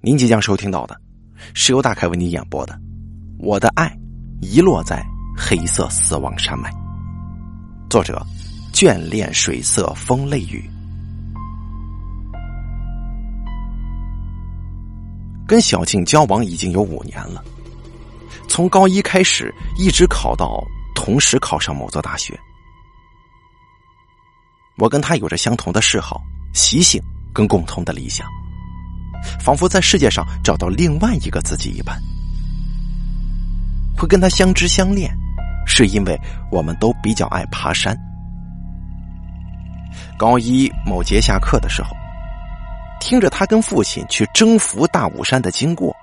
您即将收听到的，是由大凯为你演播的《我的爱遗落在黑色死亡山脉》，作者：眷恋水色风泪雨。跟小静交往已经有五年了，从高一开始，一直考到同时考上某座大学。我跟他有着相同的嗜好、习性跟共同的理想。仿佛在世界上找到另外一个自己一般，会跟他相知相恋，是因为我们都比较爱爬山。高一某节下课的时候，听着他跟父亲去征服大武山的经过，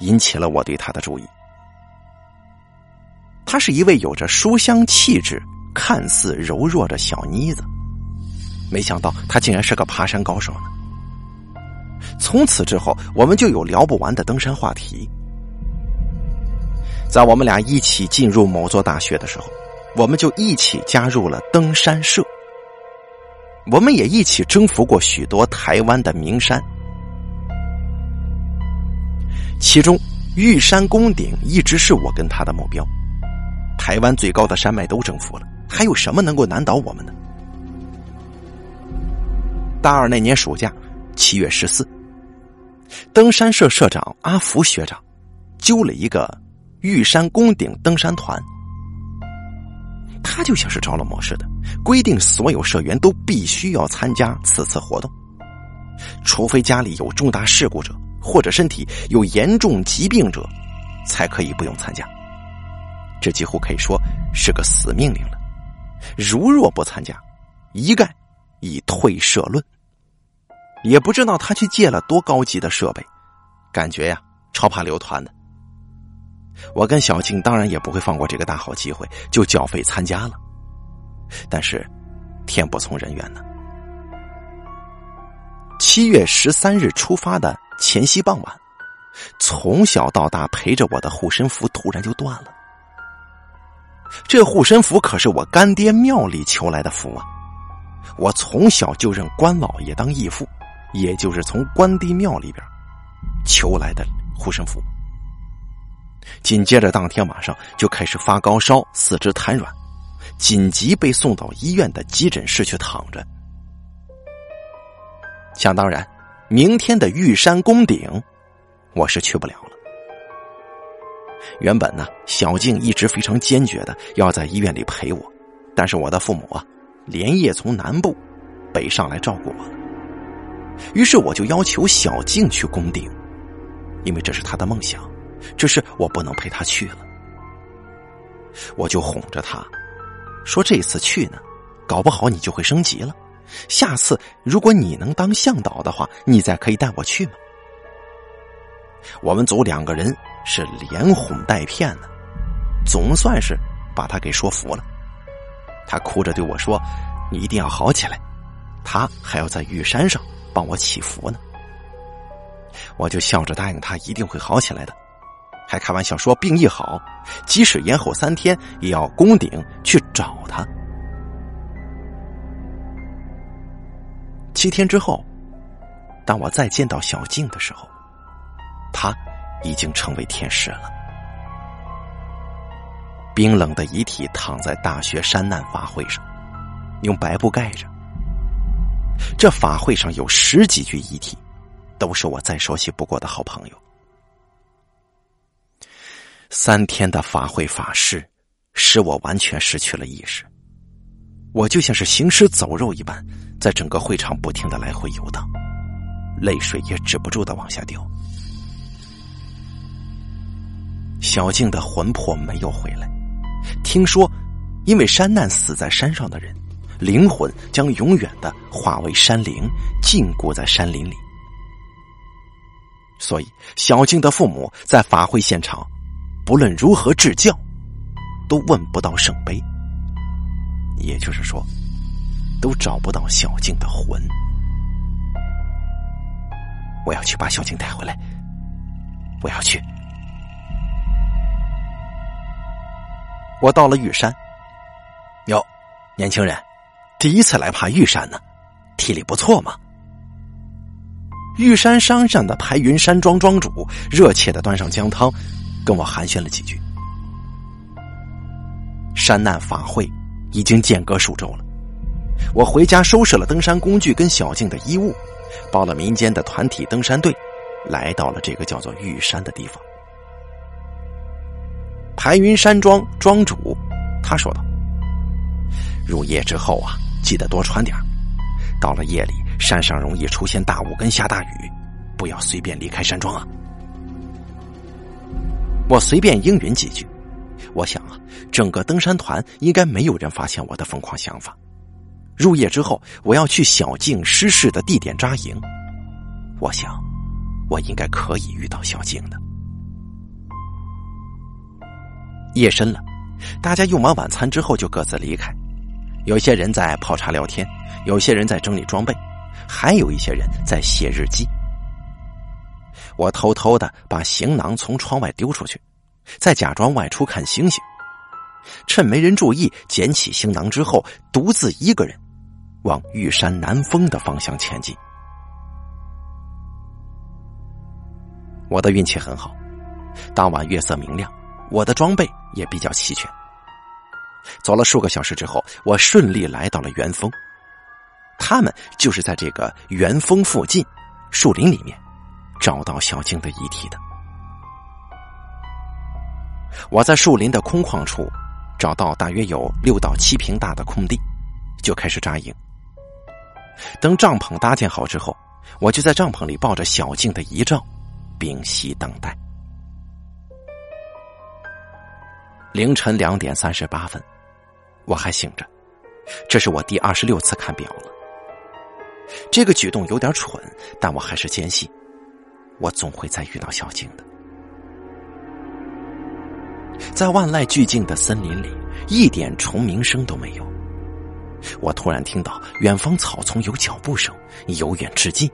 引起了我对他的注意。他是一位有着书香气质、看似柔弱的小妮子，没想到他竟然是个爬山高手呢。从此之后，我们就有聊不完的登山话题。在我们俩一起进入某座大学的时候，我们就一起加入了登山社。我们也一起征服过许多台湾的名山，其中玉山宫顶一直是我跟他的目标。台湾最高的山脉都征服了，还有什么能够难倒我们呢？大二那年暑假，七月十四。登山社社长阿福学长揪了一个玉山宫顶登山团，他就像是着了魔似的，规定所有社员都必须要参加此次活动，除非家里有重大事故者或者身体有严重疾病者，才可以不用参加。这几乎可以说是个死命令了。如若不参加，一概以退社论。也不知道他去借了多高级的设备，感觉呀超怕留团的。我跟小静当然也不会放过这个大好机会，就缴费参加了。但是天不从人愿呢。七月十三日出发的前夕傍晚，从小到大陪着我的护身符突然就断了。这护身符可是我干爹庙里求来的符啊！我从小就认关老爷当义父。也就是从关帝庙里边求来的护身符，紧接着当天晚上就开始发高烧，四肢瘫软，紧急被送到医院的急诊室去躺着。想当然，明天的玉山宫顶我是去不了了。原本呢，小静一直非常坚决的要在医院里陪我，但是我的父母啊，连夜从南部北上来照顾我。于是我就要求小静去攻顶，因为这是他的梦想，只是我不能陪他去了。我就哄着他，说这次去呢，搞不好你就会升级了。下次如果你能当向导的话，你再可以带我去吗？我们组两个人是连哄带骗的，总算是把他给说服了。他哭着对我说：“你一定要好起来，他还要在玉山上。”帮我祈福呢，我就笑着答应他一定会好起来的，还开玩笑说病一好，即使延后三天也要攻顶去找他。七天之后，当我再见到小静的时候，他已经成为天使了。冰冷的遗体躺在大学山难法会上，用白布盖着。这法会上有十几具遗体，都是我再熟悉不过的好朋友。三天的法会法事，使我完全失去了意识，我就像是行尸走肉一般，在整个会场不停的来回游荡，泪水也止不住的往下掉。小静的魂魄没有回来，听说，因为山难死在山上的人。灵魂将永远的化为山灵，禁锢在山林里。所以，小静的父母在法会现场，不论如何致教，都问不到圣杯。也就是说，都找不到小静的魂。我要去把小静带回来。我要去。我到了玉山。哟，年轻人。第一次来爬玉山呢，体力不错嘛。玉山山上的排云山庄庄主热切的端上姜汤，跟我寒暄了几句。山难法会已经间隔数周了，我回家收拾了登山工具跟小静的衣物，报了民间的团体登山队，来到了这个叫做玉山的地方。排云山庄庄主他说道：“入夜之后啊，记得多穿点到了夜里，山上容易出现大雾跟下大雨，不要随便离开山庄啊。”我随便应允几句。我想啊，整个登山团应该没有人发现我的疯狂想法。入夜之后，我要去小静失事的地点扎营。我想，我应该可以遇到小静的。夜深了，大家用完晚餐之后就各自离开。有些人在泡茶聊天，有些人在整理装备，还有一些人在写日记。我偷偷的把行囊从窗外丢出去。再假装外出看星星，趁没人注意，捡起行囊之后，独自一个人往玉山南峰的方向前进。我的运气很好，当晚月色明亮，我的装备也比较齐全。走了数个小时之后，我顺利来到了元峰。他们就是在这个元峰附近树林里面找到小静的遗体的。我在树林的空旷处找到大约有六到七平大的空地，就开始扎营。等帐篷搭建好之后，我就在帐篷里抱着小静的遗照，屏息等待。凌晨两点三十八分，我还醒着，这是我第二十六次看表了。这个举动有点蠢，但我还是坚信，我总会再遇到小静的。在万籁俱静的森林里，一点虫鸣声都没有。我突然听到远方草丛有脚步声，由远至近，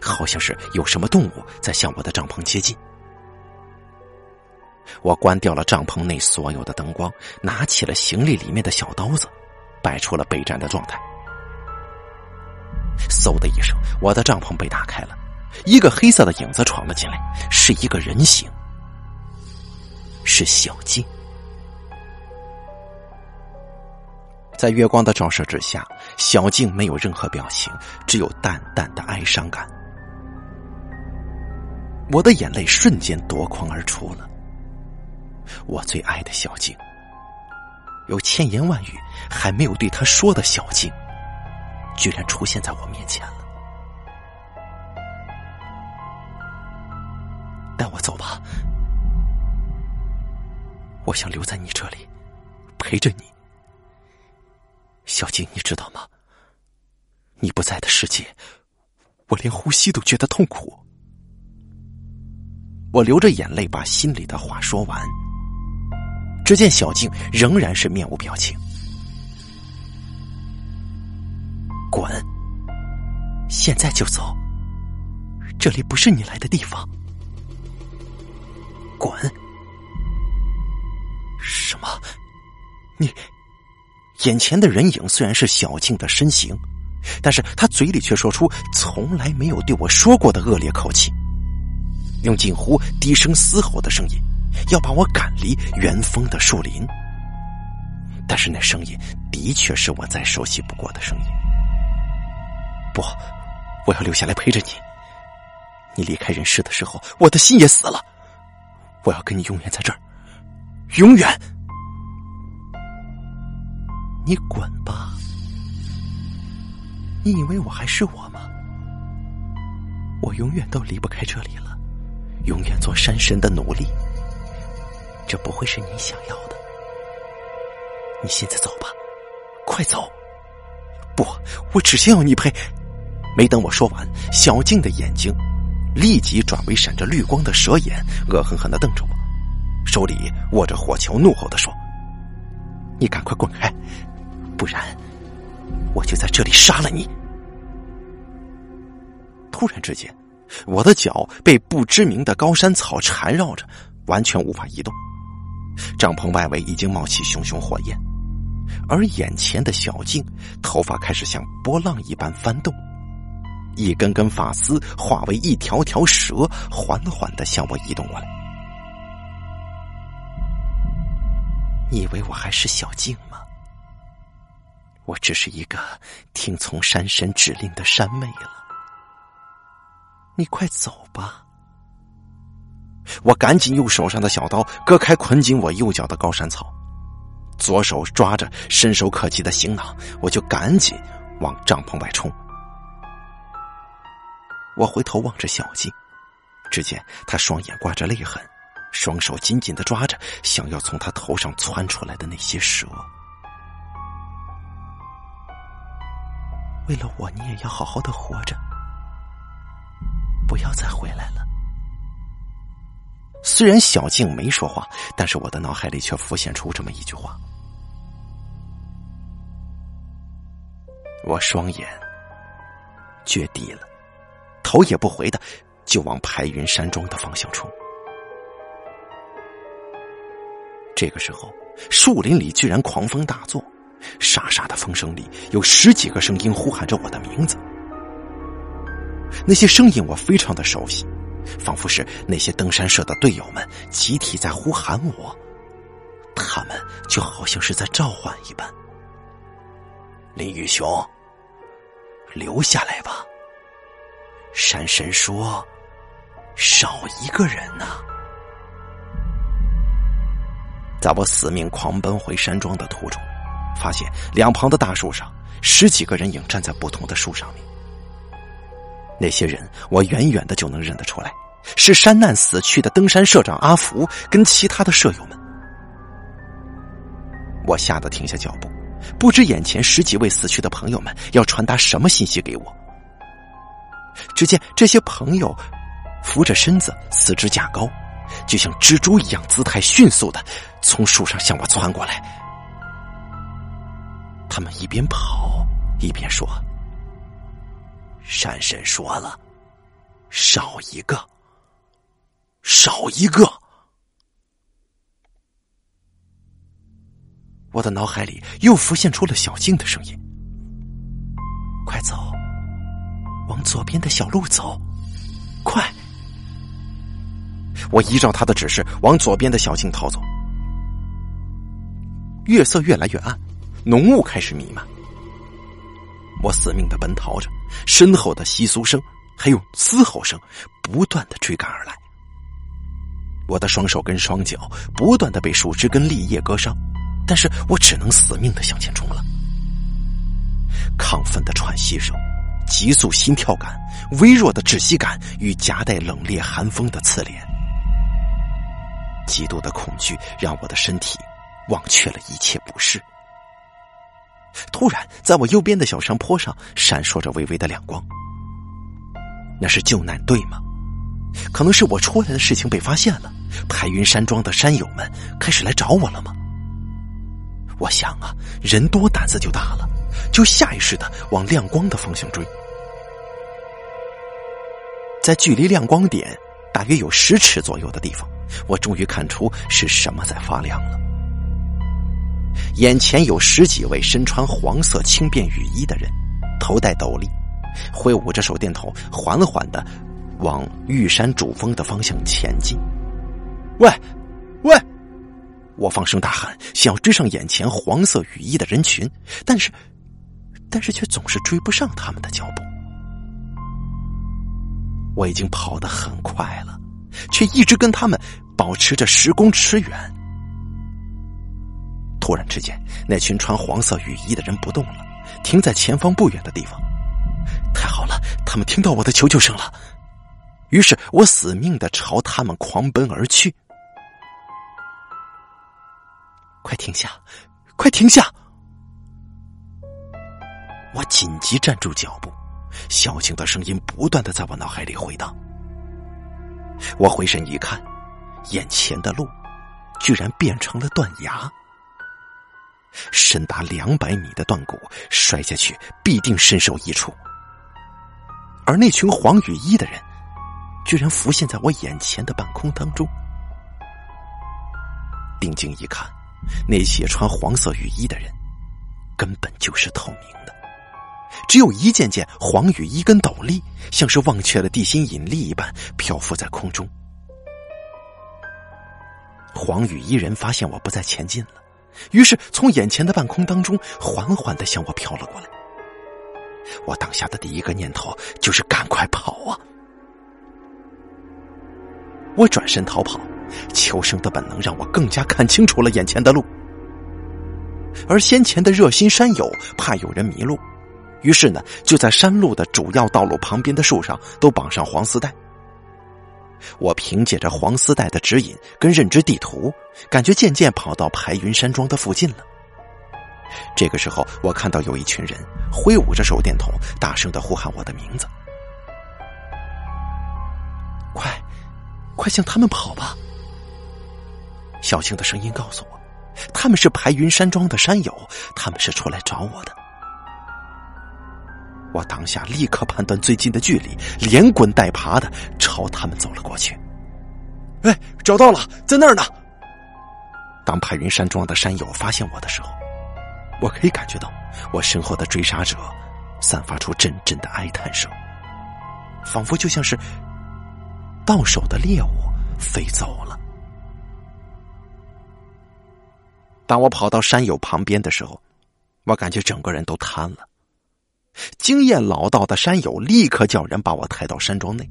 好像是有什么动物在向我的帐篷接近。我关掉了帐篷内所有的灯光，拿起了行李里面的小刀子，摆出了备战的状态。嗖的一声，我的帐篷被打开了，一个黑色的影子闯了进来，是一个人形。是小静，在月光的照射之下，小静没有任何表情，只有淡淡的哀伤感。我的眼泪瞬间夺眶而出了。我最爱的小静，有千言万语还没有对他说的小静，居然出现在我面前了。带我走吧。我想留在你这里，陪着你，小静，你知道吗？你不在的世界，我连呼吸都觉得痛苦。我流着眼泪把心里的话说完，只见小静仍然是面无表情。滚！现在就走，这里不是你来的地方。滚！什么？你眼前的人影虽然是小静的身形，但是他嘴里却说出从来没有对我说过的恶劣口气，用近乎低声嘶吼的声音，要把我赶离元丰的树林。但是那声音的确是我再熟悉不过的声音。不，我要留下来陪着你。你离开人世的时候，我的心也死了。我要跟你永远在这儿。永远，你滚吧！你以为我还是我吗？我永远都离不开这里了，永远做山神的奴隶。这不会是你想要的。你现在走吧，快走！不，我只想要你陪。没等我说完，小静的眼睛立即转为闪着绿光的蛇眼，恶狠狠的瞪着我。手里握着火球，怒吼的说：“你赶快滚开，不然我就在这里杀了你！”突然之间，我的脚被不知名的高山草缠绕着，完全无法移动。帐篷外围已经冒起熊熊火焰，而眼前的小静头发开始像波浪一般翻动，一根根发丝化为一条条蛇，缓缓的向我移动过来。你以为我还是小静吗？我只是一个听从山神指令的山妹了。你快走吧！我赶紧用手上的小刀割开捆紧我右脚的高山草，左手抓着伸手可及的行囊，我就赶紧往帐篷外冲。我回头望着小静，只见她双眼挂着泪痕，双手紧紧的抓着想要从她头上窜出来的那些蛇。为了我，你也要好好的活着，不要再回来了。虽然小静没说话，但是我的脑海里却浮现出这么一句话。我双眼决堤了。头也不回的就往排云山庄的方向冲。这个时候，树林里居然狂风大作，沙沙的风声里有十几个声音呼喊着我的名字。那些声音我非常的熟悉，仿佛是那些登山社的队友们集体在呼喊我，他们就好像是在召唤一般。林宇雄，留下来吧。山神说：“少一个人呢。”在我死命狂奔回山庄的途中，发现两旁的大树上十几个人影站在不同的树上面。那些人我远远的就能认得出来，是山难死去的登山社长阿福跟其他的舍友们。我吓得停下脚步，不知眼前十几位死去的朋友们要传达什么信息给我。只见这些朋友扶着身子，四肢架高，就像蜘蛛一样，姿态迅速的从树上向我窜过来。他们一边跑一边说：“山神说了，少一个，少一个。”我的脑海里又浮现出了小静的声音：“快走！”往左边的小路走，快！我依照他的指示往左边的小径逃走。月色越来越暗，浓雾开始弥漫。我死命的奔逃着，身后的窸窣声还有嘶吼声不断的追赶而来。我的双手跟双脚不断的被树枝跟立叶割伤，但是我只能死命的向前冲了。亢奋的喘息声。急速心跳感、微弱的窒息感与夹带冷冽寒风的刺脸，极度的恐惧让我的身体忘却了一切不适。突然，在我右边的小山坡上闪烁着微微的亮光，那是救难队吗？可能是我出来的事情被发现了，排云山庄的山友们开始来找我了吗？我想啊，人多胆子就大了，就下意识的往亮光的方向追。在距离亮光点大约有十尺左右的地方，我终于看出是什么在发亮了。眼前有十几位身穿黄色轻便雨衣的人，头戴斗笠，挥舞着手电筒，缓缓的往玉山主峰的方向前进。喂，喂！我放声大喊，想要追上眼前黄色雨衣的人群，但是，但是却总是追不上他们的脚步。我已经跑得很快了，却一直跟他们保持着十公尺远。突然之间，那群穿黄色雨衣的人不动了，停在前方不远的地方。太好了，他们听到我的求救声了。于是我死命的朝他们狂奔而去。快停下！快停下！我紧急站住脚步。小静的声音不断的在我脑海里回荡。我回身一看，眼前的路居然变成了断崖，深达两百米的断谷，摔下去必定身首异处。而那群黄雨衣的人，居然浮现在我眼前的半空当中。定睛一看，那些穿黄色雨衣的人，根本就是透明的。只有一件件黄雨衣跟斗笠，像是忘却了地心引力一般漂浮在空中。黄雨衣人发现我不再前进了，于是从眼前的半空当中缓缓的向我飘了过来。我当下的第一个念头就是赶快跑啊！我转身逃跑，求生的本能让我更加看清楚了眼前的路。而先前的热心山友怕有人迷路，于是呢就在山路的主要道路旁边的树上都绑上黄丝带。我凭借着黄丝带的指引跟认知地图，感觉渐渐跑到排云山庄的附近了。这个时候，我看到有一群人挥舞着手电筒，大声的呼喊我的名字：“快，快向他们跑吧！”小青的声音告诉我，他们是排云山庄的山友，他们是出来找我的。我当下立刻判断最近的距离，连滚带爬的朝他们走了过去。哎，找到了，在那儿呢！当排云山庄的山友发现我的时候，我可以感觉到我身后的追杀者散发出阵阵的哀叹声，仿佛就像是到手的猎物飞走了。当我跑到山友旁边的时候，我感觉整个人都瘫了。经验老道的山友立刻叫人把我抬到山庄内，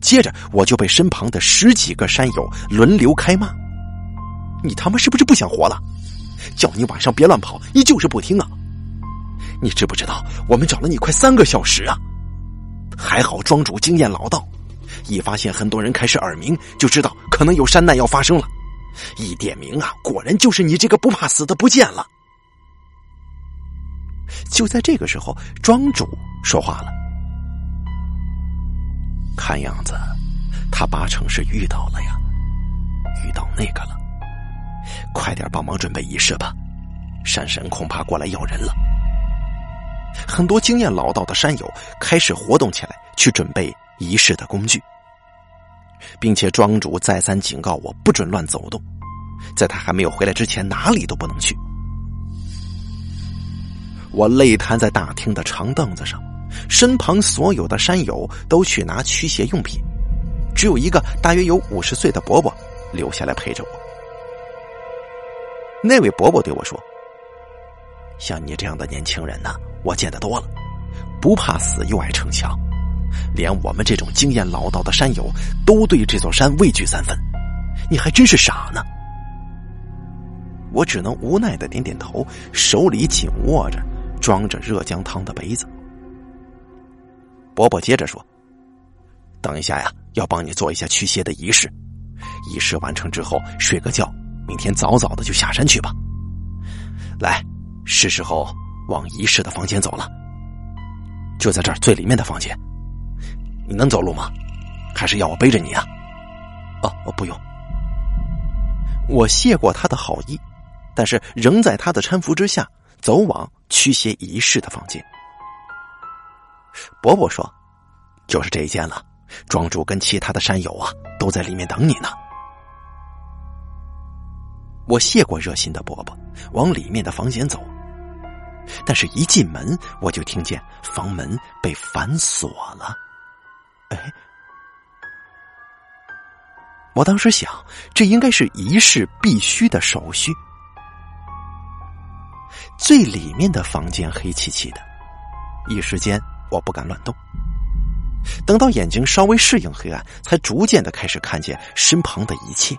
接着我就被身旁的十几个山友轮流开骂：“你他妈是不是不想活了？叫你晚上别乱跑，你就是不听啊！你知不知道我们找了你快三个小时啊？还好庄主经验老道，一发现很多人开始耳鸣，就知道可能有山难要发生了。一点名啊，果然就是你这个不怕死的不见了。”就在这个时候，庄主说话了。看样子，他八成是遇到了呀，遇到那个了。快点帮忙准备仪式吧，山神恐怕过来要人了。很多经验老道的山友开始活动起来，去准备仪式的工具，并且庄主再三警告我不准乱走动，在他还没有回来之前，哪里都不能去。我累瘫在大厅的长凳子上，身旁所有的山友都去拿驱邪用品，只有一个大约有五十岁的伯伯留下来陪着我。那位伯伯对我说：“像你这样的年轻人呢，我见得多了，不怕死又爱逞强，连我们这种经验老道的山友都对这座山畏惧三分，你还真是傻呢。”我只能无奈的点点头，手里紧握着。装着热姜汤的杯子，伯伯接着说：“等一下呀，要帮你做一下驱邪的仪式。仪式完成之后，睡个觉，明天早早的就下山去吧。来，是时候往仪式的房间走了。就在这儿最里面的房间，你能走路吗？还是要我背着你啊？哦，我不用。我谢过他的好意，但是仍在他的搀扶之下走往。”驱邪仪式的房间，伯伯说：“就是这一间了。庄主跟其他的山友啊，都在里面等你呢。”我谢过热心的伯伯，往里面的房间走。但是，一进门我就听见房门被反锁了。哎，我当时想，这应该是仪式必须的手续。最里面的房间黑漆漆的，一时间我不敢乱动。等到眼睛稍微适应黑暗，才逐渐的开始看见身旁的一切。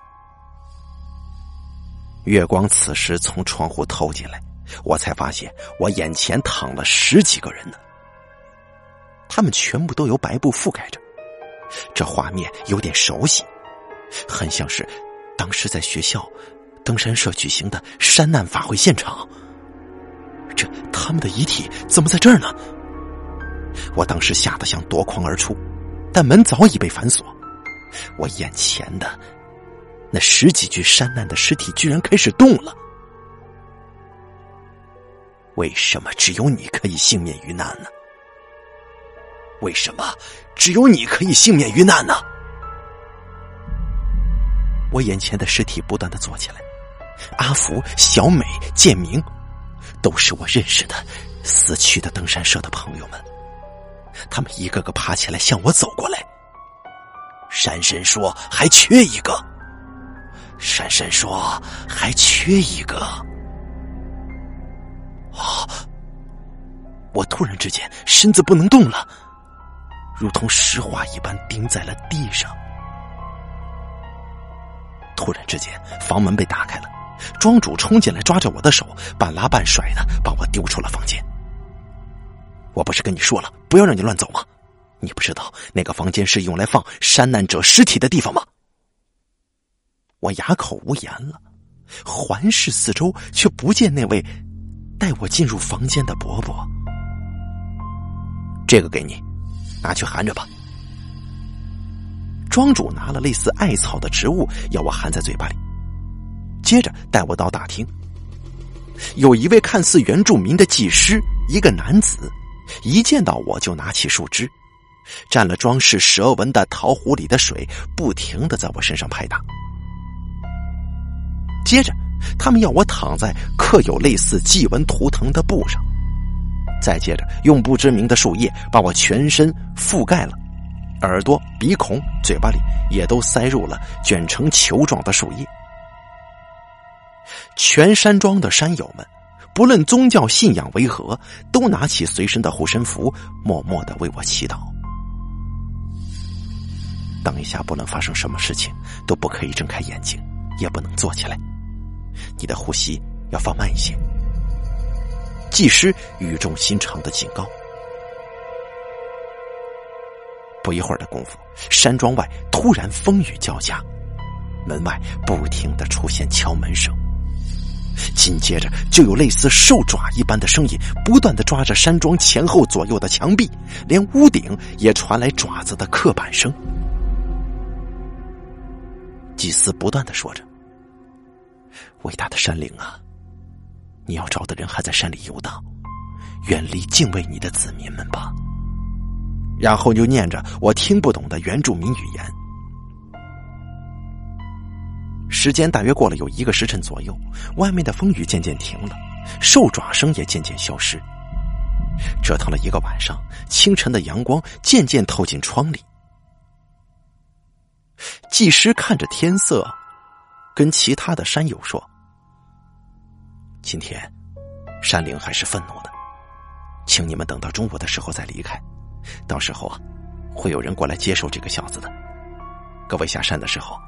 月光此时从窗户透进来，我才发现我眼前躺了十几个人呢。他们全部都由白布覆盖着，这画面有点熟悉，很像是当时在学校登山社举行的山难法会现场。他们的遗体怎么在这儿呢？我当时吓得想夺眶而出，但门早已被反锁。我眼前的那十几具山难的尸体居然开始动了。为什么只有你可以幸免于难呢？为什么只有你可以幸免于难呢？我眼前的尸体不断的坐起来，阿福、小美、建明。都是我认识的死去的登山社的朋友们，他们一个个爬起来向我走过来。山神说：“还缺一个。”山神说：“还缺一个。”啊！我突然之间身子不能动了，如同石化一般钉在了地上。突然之间，房门被打开了，庄主冲进来，抓着我的手，半拉半甩的把我丢出了房间。我不是跟你说了，不要让你乱走吗？你不知道那个房间是用来放山难者尸体的地方吗？我哑口无言了，环视四周，却不见那位带我进入房间的伯伯。这个给你，拿去含着吧。庄主拿了类似艾草的植物，要我含在嘴巴里，接着带我到大厅。有一位看似原住民的技师，一个男子，一见到我就拿起树枝，蘸了装饰蛇纹的陶壶里的水，不停的在我身上拍打。接着，他们要我躺在刻有类似祭文图腾的布上，再接着用不知名的树叶把我全身覆盖了。耳朵、鼻孔、嘴巴里也都塞入了卷成球状的树叶。全山庄的山友们，不论宗教信仰为何，都拿起随身的护身符，默默的为我祈祷。等一下，不论发生什么事情，都不可以睁开眼睛，也不能坐起来。你的呼吸要放慢一些。技师语重心长的警告。不一会儿的功夫，山庄外突然风雨交加，门外不停的出现敲门声，紧接着就有类似兽爪一般的声音不断的抓着山庄前后左右的墙壁，连屋顶也传来爪子的刻板声。祭司不断的说着：“伟大的山灵啊，你要找的人还在山里游荡，远离敬畏你的子民们吧。”然后就念着我听不懂的原住民语言。时间大约过了有一个时辰左右，外面的风雨渐渐停了，兽爪声也渐渐消失。折腾了一个晚上，清晨的阳光渐渐透进窗里。技师看着天色，跟其他的山友说：“今天山灵还是愤怒的，请你们等到中午的时候再离开。”到时候啊，会有人过来接受这个小子的。各位下山的时候，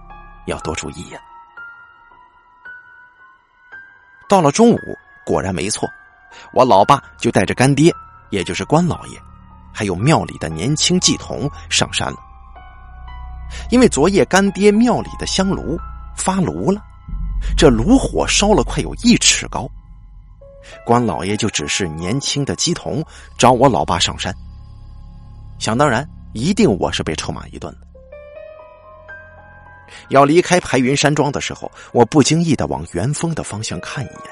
要多注意呀。到了中午，果然没错，我老爸就带着干爹，也就是关老爷，还有庙里的年轻祭童上山了。因为昨夜干爹庙里的香炉发炉了，这炉火烧了快有一尺高，关老爷就指示年轻的祭童找我老爸上山。想当然，一定我是被臭骂一顿的。要离开排云山庄的时候，我不经意的往元丰的方向看一眼，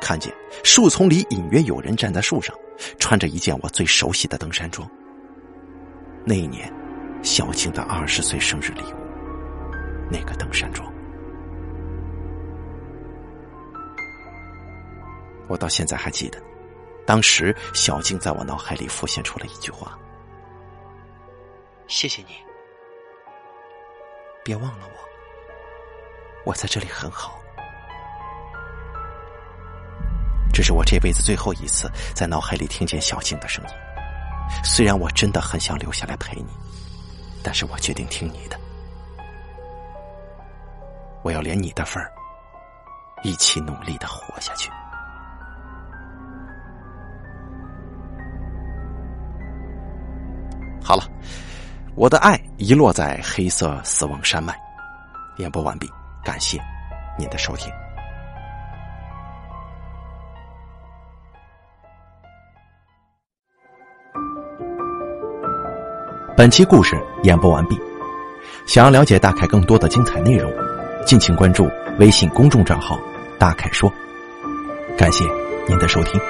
看见树丛里隐约有人站在树上，穿着一件我最熟悉的登山装。那一年，小静的二十岁生日礼物，那个登山装，我到现在还记得。当时，小静在我脑海里浮现出了一句话：“谢谢你，别忘了我，我在这里很好。”这是我这辈子最后一次在脑海里听见小静的声音。虽然我真的很想留下来陪你，但是我决定听你的。我要连你的份儿一起努力的活下去。好了，我的爱遗落在黑色死亡山脉。演播完毕，感谢您的收听。本期故事演播完毕。想要了解大凯更多的精彩内容，敬请关注微信公众账号“大凯说”。感谢您的收听。